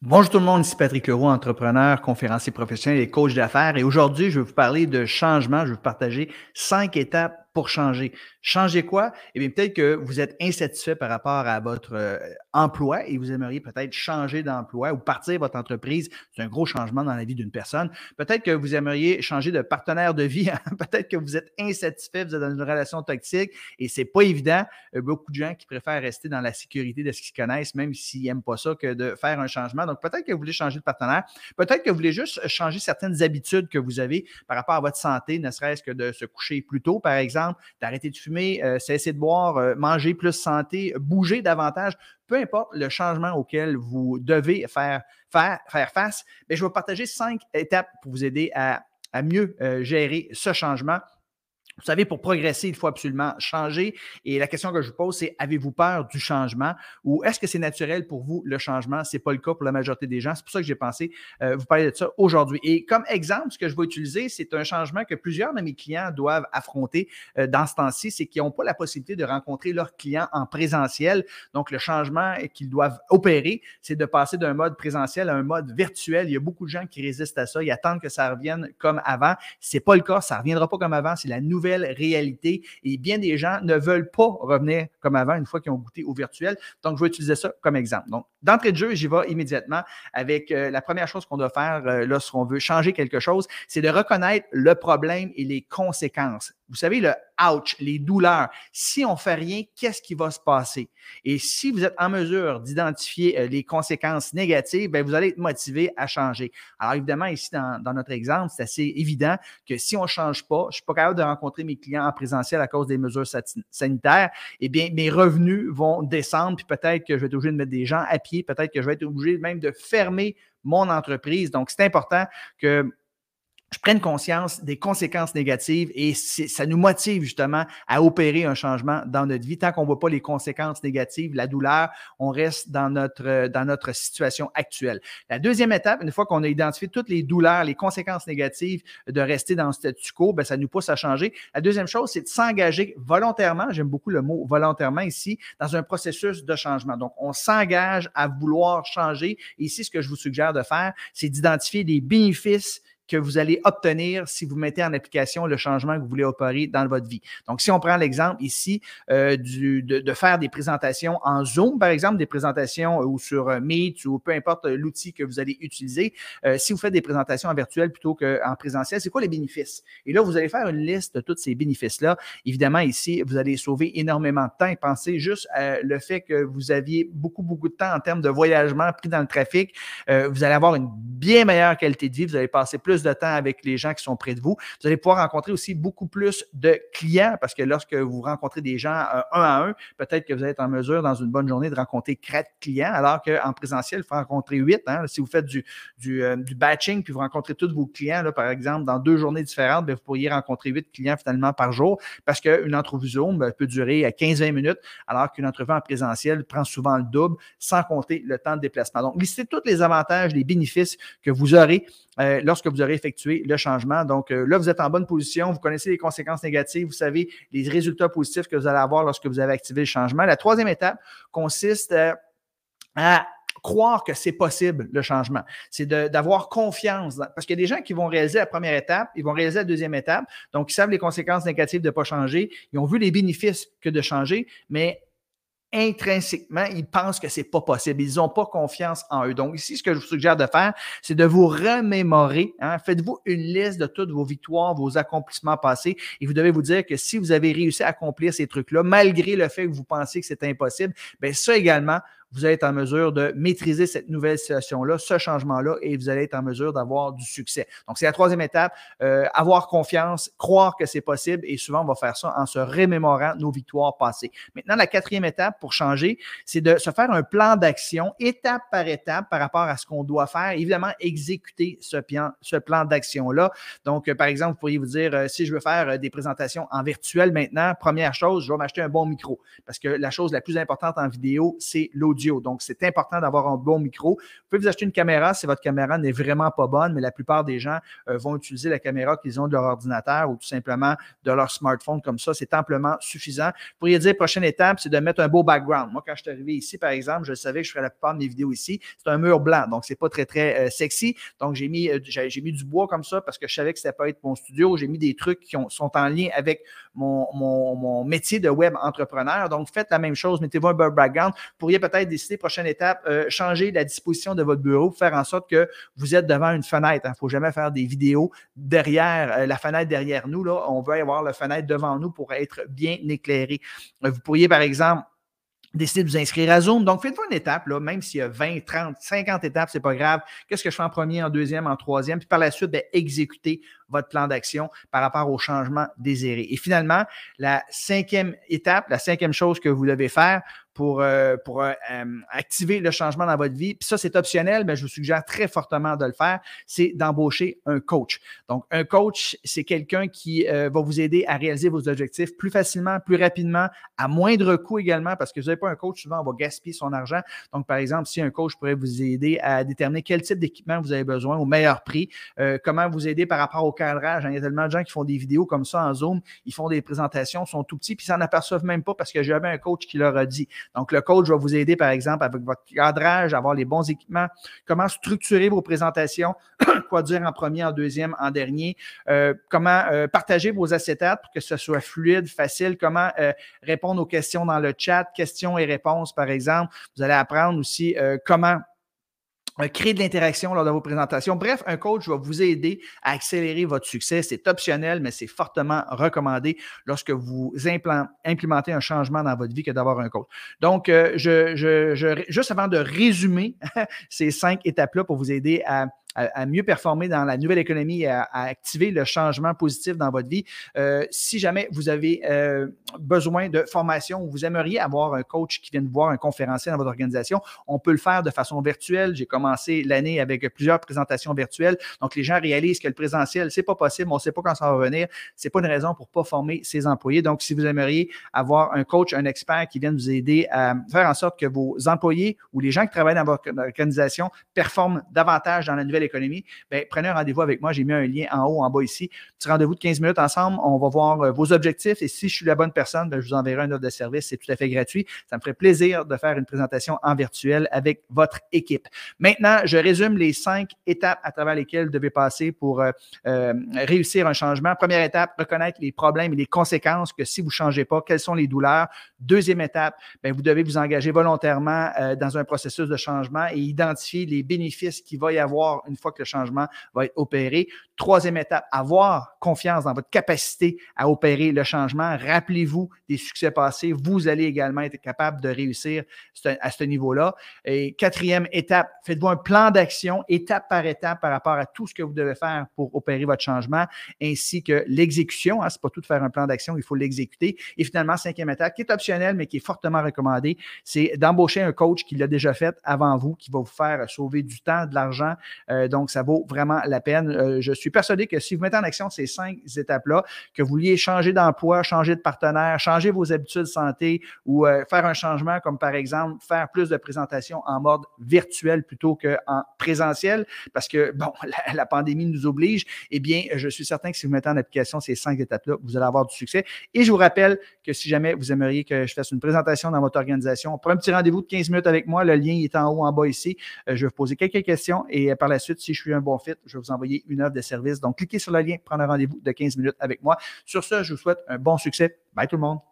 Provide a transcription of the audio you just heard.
Bonjour tout le monde, ici Patrick Leroux, entrepreneur, conférencier professionnel et coach d'affaires. Et aujourd'hui, je vais vous parler de changement. Je vais vous partager cinq étapes pour changer. Changer quoi? Eh bien, peut-être que vous êtes insatisfait par rapport à votre euh, emploi et vous aimeriez peut-être changer d'emploi ou partir votre entreprise. C'est un gros changement dans la vie d'une personne. Peut-être que vous aimeriez changer de partenaire de vie. peut-être que vous êtes insatisfait, vous êtes dans une relation toxique et c'est pas évident. Beaucoup de gens qui préfèrent rester dans la sécurité de ce qu'ils connaissent, même s'ils n'aiment pas ça, que de faire un changement. Donc, peut-être que vous voulez changer de partenaire. Peut-être que vous voulez juste changer certaines habitudes que vous avez par rapport à votre santé, ne serait-ce que de se coucher plus tôt, par exemple d'arrêter de fumer, euh, cesser de boire, euh, manger plus santé, bouger davantage, peu importe le changement auquel vous devez faire, face, mais je vais partager cinq étapes pour vous aider à, mieux euh, gérer ce changement vous savez, pour progresser, il faut absolument changer. Et la question que je vous pose, c'est avez-vous peur du changement? Ou est-ce que c'est naturel pour vous le changement? Ce n'est pas le cas pour la majorité des gens. C'est pour ça que j'ai pensé euh, vous parler de ça aujourd'hui. Et comme exemple, ce que je vais utiliser, c'est un changement que plusieurs de mes clients doivent affronter euh, dans ce temps-ci, c'est qu'ils n'ont pas la possibilité de rencontrer leurs clients en présentiel. Donc, le changement qu'ils doivent opérer, c'est de passer d'un mode présentiel à un mode virtuel. Il y a beaucoup de gens qui résistent à ça. Ils attendent que ça revienne comme avant. Ce n'est pas le cas. Ça ne reviendra pas comme avant. C'est la nouvelle réalité. Et bien des gens ne veulent pas revenir comme avant une fois qu'ils ont goûté au virtuel. Donc, je vais utiliser ça comme exemple. Donc, d'entrée de jeu, j'y vais immédiatement avec euh, la première chose qu'on doit faire euh, lorsqu'on veut changer quelque chose, c'est de reconnaître le problème et les conséquences vous savez, le ouch, les douleurs. Si on ne fait rien, qu'est-ce qui va se passer? Et si vous êtes en mesure d'identifier euh, les conséquences négatives, bien, vous allez être motivé à changer. Alors, évidemment, ici, dans, notre exemple, c'est assez évident que si on ne change pas, je ne suis pas capable de rencontrer mes clients en présentiel à cause des mesures sanitaires, eh bien, mes revenus vont descendre, puis peut-être que je vais être obligé de mettre des gens à peut-être que je vais être obligé même de fermer mon entreprise. Donc, c'est important que je prenne conscience des conséquences négatives et ça nous motive justement à opérer un changement dans notre vie. Tant qu'on ne voit pas les conséquences négatives, la douleur, on reste dans notre, dans notre situation actuelle. La deuxième étape, une fois qu'on a identifié toutes les douleurs, les conséquences négatives de rester dans le statu quo, ben, ça nous pousse à changer. La deuxième chose, c'est de s'engager volontairement, j'aime beaucoup le mot volontairement ici, dans un processus de changement. Donc, on s'engage à vouloir changer. Ici, ce que je vous suggère de faire, c'est d'identifier des bénéfices que vous allez obtenir si vous mettez en application le changement que vous voulez opérer dans votre vie. Donc, si on prend l'exemple ici euh, du, de, faire des présentations en Zoom, par exemple, des présentations euh, ou sur euh, Meet ou peu importe l'outil que vous allez utiliser, si vous faites des présentations en virtuel plutôt qu'en présentiel, c'est quoi les bénéfices? Et là, vous allez faire une liste de tous ces bénéfices-là. Évidemment, ici, vous allez sauver énormément de temps et pensez juste à le fait que vous aviez beaucoup, beaucoup de temps en termes de voyagement pris dans le trafic. vous allez avoir une bien meilleure qualité de vie. Vous allez passer plus de temps avec les gens qui sont près de vous. Vous allez pouvoir rencontrer aussi beaucoup plus de clients parce que lorsque vous rencontrez des gens euh, un à un, peut-être que vous êtes en mesure dans une bonne journée de rencontrer quatre clients, alors qu'en présentiel, il faut rencontrer huit. Hein. Si vous faites du, euh, du, batching puis vous rencontrez tous vos clients, là, par exemple, dans deux journées différentes, vous pourriez rencontrer huit clients finalement par jour parce qu'une entrevue Zoom ben, peut durer à 15-20 minutes, alors qu'une entrevue en présentiel prend souvent le double, sans compter le temps de déplacement. Donc, listez tous les avantages, les bénéfices que vous aurez euh, lorsque vous aurez effectué le changement. Donc euh, là, vous êtes en bonne position, vous connaissez les conséquences négatives, vous savez les résultats positifs que vous allez avoir lorsque vous avez activé le changement. La troisième étape consiste euh, à croire que c'est possible, le changement. C'est d'avoir confiance. parce qu'il y a des gens qui vont réaliser la première étape, ils vont réaliser la deuxième étape, donc ils savent les conséquences négatives de ne pas changer, ils ont vu les bénéfices que de changer, mais intrinsèquement, ils pensent que c'est pas possible. Ils n'ont pas confiance en eux. Donc, ici, ce que je vous suggère de faire, c'est de vous remémorer. Hein. Faites-vous une liste de toutes vos victoires, vos accomplissements passés. Et vous devez vous dire que si vous avez réussi à accomplir ces trucs-là, malgré le fait que vous pensez que c'est impossible, bien, ça également, vous allez être en mesure de maîtriser cette nouvelle situation-là, ce changement-là, et vous allez être en mesure d'avoir du succès. Donc, c'est la troisième étape, euh, avoir confiance, croire que c'est possible, et souvent, on va faire ça en se remémorant nos victoires passées. Maintenant, la quatrième étape pour changer, c'est de se faire un plan d'action étape par étape par rapport à ce qu'on doit faire. Évidemment, exécuter ce plan, d'action-là. Donc, euh, par exemple, vous pourriez vous dire, euh, si je veux faire des présentations en virtuel maintenant, première chose, je vais m'acheter un bon micro, parce que la chose la plus importante en vidéo, c'est l'audio Donc, c'est important d'avoir un bon micro. Vous pouvez vous acheter une caméra si votre caméra n'est vraiment pas bonne, mais la plupart des gens euh, vont utiliser la caméra qu'ils ont de leur ordinateur ou tout simplement de leur smartphone comme ça. C'est amplement suffisant. Vous pourriez dire, prochaine étape, c'est de mettre un beau background. Moi, quand je suis arrivé ici, par exemple, je savais que je ferais la plupart de mes vidéos ici. C'est un mur blanc, donc c'est pas très, très euh, sexy. Donc, j'ai mis, euh, mis du bois comme ça parce que je savais que c'était pas être mon studio. J'ai mis des trucs qui sont en lien avec mon, mon, métier de web entrepreneur. Donc, faites la même chose. Mettez-vous un background. Vous pourriez peut-être décider, prochaine étape, euh, changer la disposition de votre bureau, faire en sorte que vous êtes devant une fenêtre. Il hein. ne faut jamais faire des vidéos derrière la fenêtre derrière nous. Là, on veut avoir la fenêtre devant nous pour être bien éclairé. Vous pourriez, par exemple, décider de vous inscrire à Zoom. Donc, faites-vous une étape, là, même s'il y a 20, 30, 50 étapes, c'est pas grave. Qu'est-ce que je fais en premier, en deuxième, en troisième? Puis par la suite, bien, exécuter votre plan d'action par rapport au changement désiré. Et finalement, la cinquième étape, la cinquième chose que vous devez faire pour, euh, pour euh, euh, activer le changement dans votre vie, puis ça, c'est optionnel, mais je vous suggère très fortement de le faire, c'est d'embaucher un coach. Donc, un coach, c'est quelqu'un qui va vous aider à réaliser vos objectifs plus facilement, plus rapidement, à moindre coût également, parce que vous n'avez pas un coach, souvent, on va gaspiller son argent. Donc, par exemple, si un coach pourrait vous aider à déterminer quel type d'équipement vous avez besoin au meilleur prix, comment vous aider par rapport au cadrage. Hein. Il y a tellement de gens qui font des vidéos comme ça en Zoom, ils font des présentations, sont tout petits, puis ils s'en aperçoivent même pas parce que j'avais un coach qui leur a dit. Donc, le coach va vous aider, par exemple, avec votre cadrage, avoir les bons équipements, comment structurer vos présentations, quoi dire en premier, en deuxième, en dernier, euh, comment euh, partager vos acétates pour que ce soit fluide, facile, comment euh, répondre aux questions dans le chat, questions et réponses, par exemple. Vous allez apprendre aussi comment euh, créer de l'interaction lors de vos présentations. Bref, un coach va vous aider à accélérer votre succès. C'est optionnel, mais c'est fortement recommandé lorsque vous implémentez un changement dans votre vie que d'avoir un coach. Donc, euh, je, je, juste avant de résumer ces cinq étapes-là pour vous aider à à, mieux performer dans la nouvelle économie et à, activer le changement positif dans votre vie. Euh, si jamais vous avez euh, besoin de formation ou vous aimeriez avoir un coach qui vienne voir un conférencier dans votre organisation, on peut le faire de façon virtuelle. J'ai commencé l'année avec plusieurs présentations virtuelles. Donc, les gens réalisent que le présentiel, c'est pas possible, on ne sait pas quand ça va revenir. C'est pas une raison pour pas former ses employés. Donc, si vous aimeriez avoir un coach, un expert qui vienne vous aider à faire en sorte que vos employés ou les gens qui travaillent dans votre organisation performent davantage dans la nouvelle économie, bien, prenez un rendez-vous avec moi. J'ai mis un lien en haut, en bas ici. Petit rendez-vous de 15 minutes ensemble. On va voir euh, vos objectifs et si je suis la bonne personne, bien, je vous enverrai un offre de service. C'est tout à fait gratuit. Ça me ferait plaisir de faire une présentation en virtuel avec votre équipe. Maintenant, je résume les cinq étapes à travers lesquelles vous devez passer pour euh, euh, réussir un changement. Première étape, reconnaître les problèmes et les conséquences que si vous ne changez pas, quelles sont les douleurs. Deuxième étape, bien, vous devez vous engager volontairement dans un processus de changement et identifier les bénéfices qu'il va y avoir une fois que le changement va être opéré. Troisième étape, avoir confiance dans votre capacité à opérer le changement. Rappelez-vous des succès passés. Vous allez également être capable de réussir à ce niveau-là. Et quatrième étape, faites-vous un plan d'action étape par étape par rapport à tout ce que vous devez faire pour opérer votre changement, ainsi que l'exécution. Hein, Ce n'est pas tout de faire un plan d'action, il faut l'exécuter. Et finalement, cinquième étape, qui est optionnelle, mais qui est fortement recommandée, c'est d'embaucher un coach qui l'a déjà fait avant vous, qui va vous faire sauver du temps, de l'argent. Euh, donc, ça vaut vraiment la peine. Euh, je suis persuadé que si vous mettez en action ces cinq étapes-là, que vous vouliez changer d'emploi, changer de partenaire, changer vos habitudes de santé ou euh, faire un changement comme par exemple faire plus de présentations en mode virtuel plutôt qu'en présentiel parce que, bon, la, pandémie nous oblige, eh bien, je suis certain que si vous mettez en application ces cinq étapes-là, vous allez avoir du succès. Et je vous rappelle que si jamais vous aimeriez que je fasse une présentation dans votre organisation, pour un petit rendez-vous de 15 minutes avec moi, le lien est en haut, en bas ici. Euh, je vais vous poser quelques questions et par la si je suis un bon fit, je vais vous envoyer une offre de service. Donc, cliquez sur le lien, prendre un rendez-vous de 15 minutes avec moi. Sur ce, je vous souhaite un bon succès. Bye tout le monde.